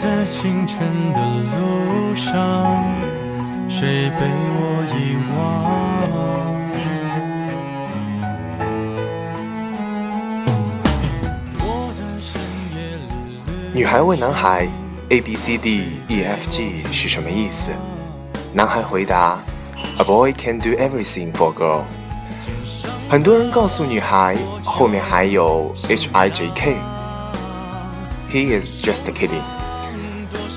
在清晨的路上，谁被我遗忘？女孩问男孩：“A B C D E F G 是什么意思？”男孩回答：“A boy can do everything for a girl。”很多人告诉女孩，后面还有 H I J K。He is just kidding。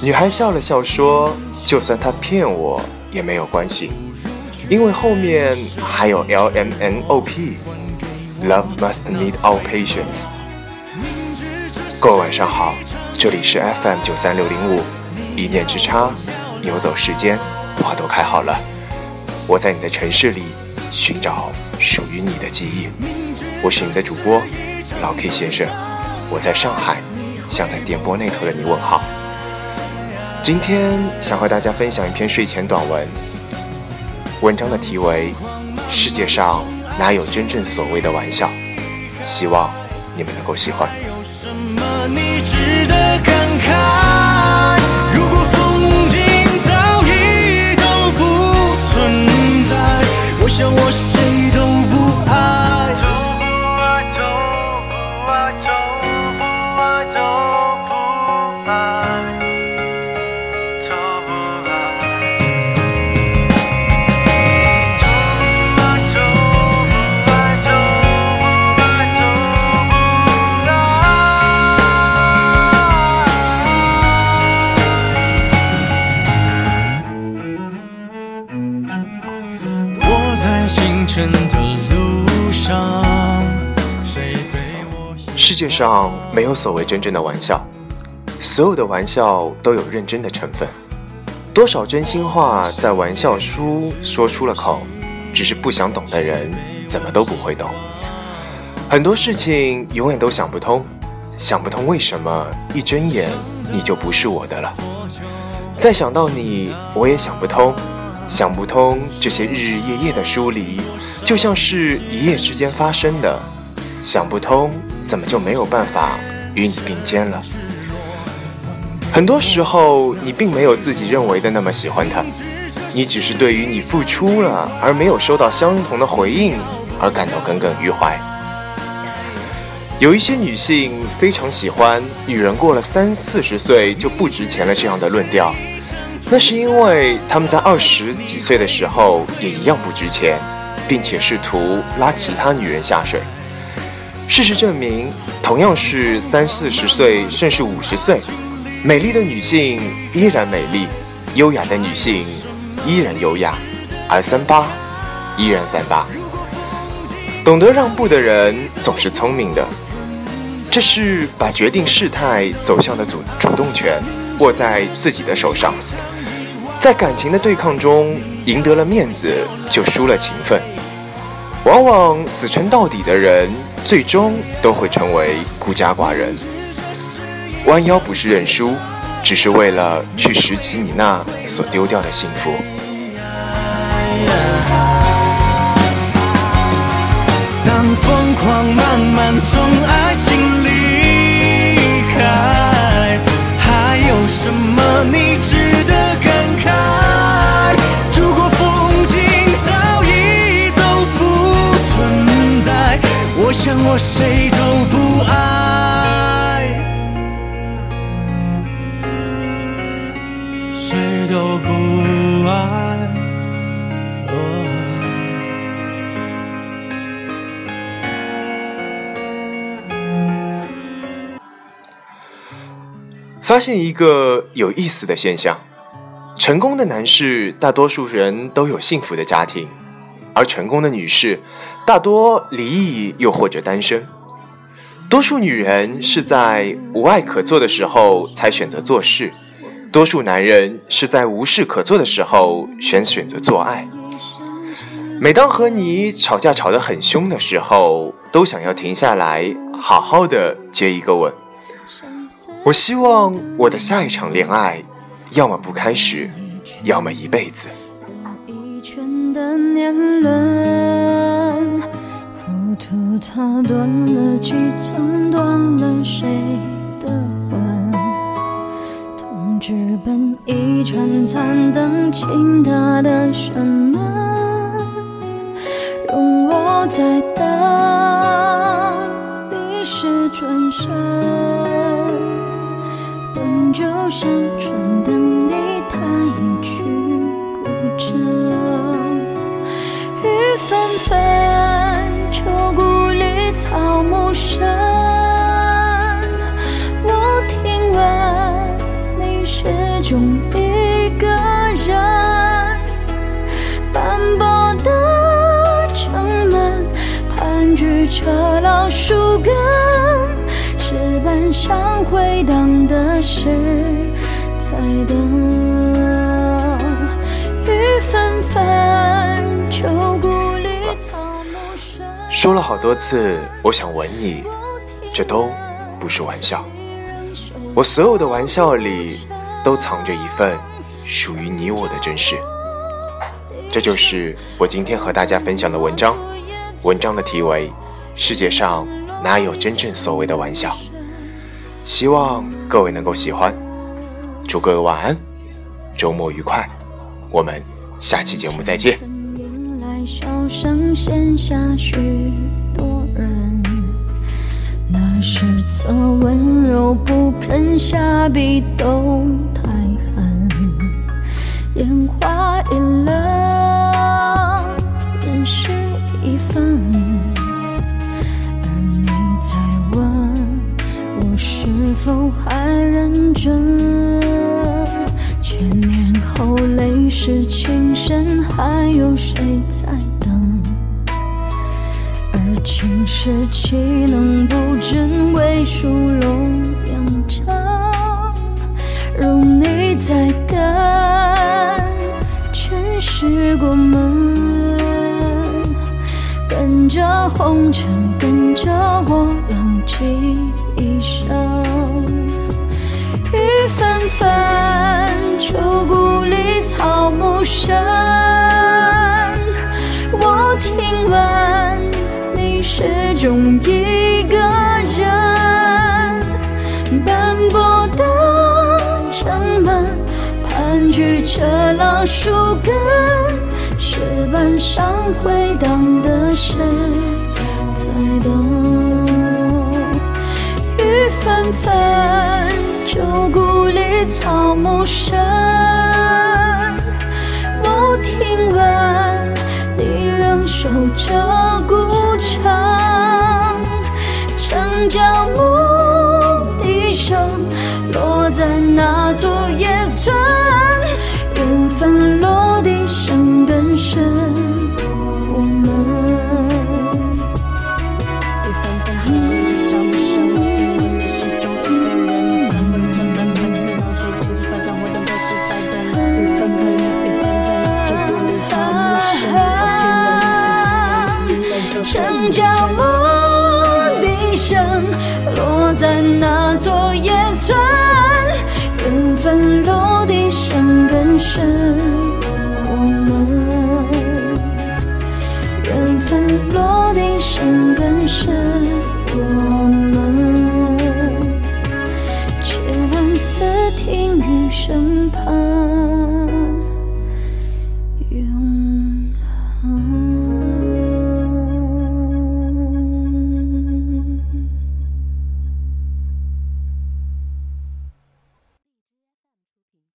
女孩笑了笑说：“就算他骗我也没有关系，因为后面还有 L M N O P。Love must need our patience。”各位晚上好。这里是 FM 九三六零五，一念之差，游走时间，花都开好了。我在你的城市里寻找属于你的记忆。我是你的主播老 K 先生，我在上海，向在电波那头的你问好。今天想和大家分享一篇睡前短文，文章的题为《世界上哪有真正所谓的玩笑》，希望你们能够喜欢。真的路上世界上没有所谓真正的玩笑，所有的玩笑都有认真的成分。多少真心话在玩笑书说出了口，只是不想懂的人怎么都不会懂。很多事情永远都想不通，想不通为什么一睁眼你就不是我的了。再想到你，我也想不通，想不通这些日日夜夜的疏离，就像是一夜之间发生的，想不通。怎么就没有办法与你并肩了？很多时候，你并没有自己认为的那么喜欢他，你只是对于你付出了而没有收到相同的回应而感到耿耿于怀。有一些女性非常喜欢“女人过了三四十岁就不值钱了”这样的论调，那是因为他们在二十几岁的时候也一样不值钱，并且试图拉其他女人下水。事实证明，同样是三四十岁，甚至五十岁，美丽的女性依然美丽，优雅的女性依然优雅，而三八依然三八。懂得让步的人总是聪明的，这是把决定事态走向的主主动权握在自己的手上。在感情的对抗中，赢得了面子，就输了情分。往往死撑到底的人。最终都会成为孤家寡人。弯腰不是认输，只是为了去拾起你那所丢掉的幸福。当疯狂慢慢从爱情离开，还有什么你值得我谁都不爱，谁都不爱。发现一个有意思的现象：成功的男士，大多数人都有幸福的家庭。而成功的女士，大多离异又或者单身。多数女人是在无爱可做的时候才选择做事，多数男人是在无事可做的时候选选择做爱。每当和你吵架吵得很凶的时候，都想要停下来，好好的接一个吻。我希望我的下一场恋爱，要么不开始，要么一辈子。年轮，浮屠它断了几层，断了谁的魂？痛纸本一串残灯，倾塌的什么？容我再等，彼时转身，灯就像春灯盘踞着老树根，石板上回荡的是在等。雨纷纷，秋谷里草木深。说了好多次，我想吻你，这都不是玩笑。我所有的玩笑里。都藏着一份属于你我的真实，这就是我今天和大家分享的文章。文章的题为《世界上哪有真正所谓的玩笑》，希望各位能够喜欢。祝各位晚安，周末愉快，我们下期节目再见。那是则温柔不肯下笔都太狠，烟花易冷，人事已分，否还认真？千年后泪湿情深，还有谁在等？而？情是岂能不真伪殊荣扬长？容你在跟，全是过门，跟着红尘，跟着我浪迹一生。纷纷，秋谷里草木深，我听闻你。始终一个人，斑驳的城门，盘踞着老树根，石板上回荡的是在等。雨纷纷，旧故里草木深，我听闻你仍守着孤。城城郊牧那座野村，缘分落地生根深，我们缘分落地生根深，我们却难似听雨身旁。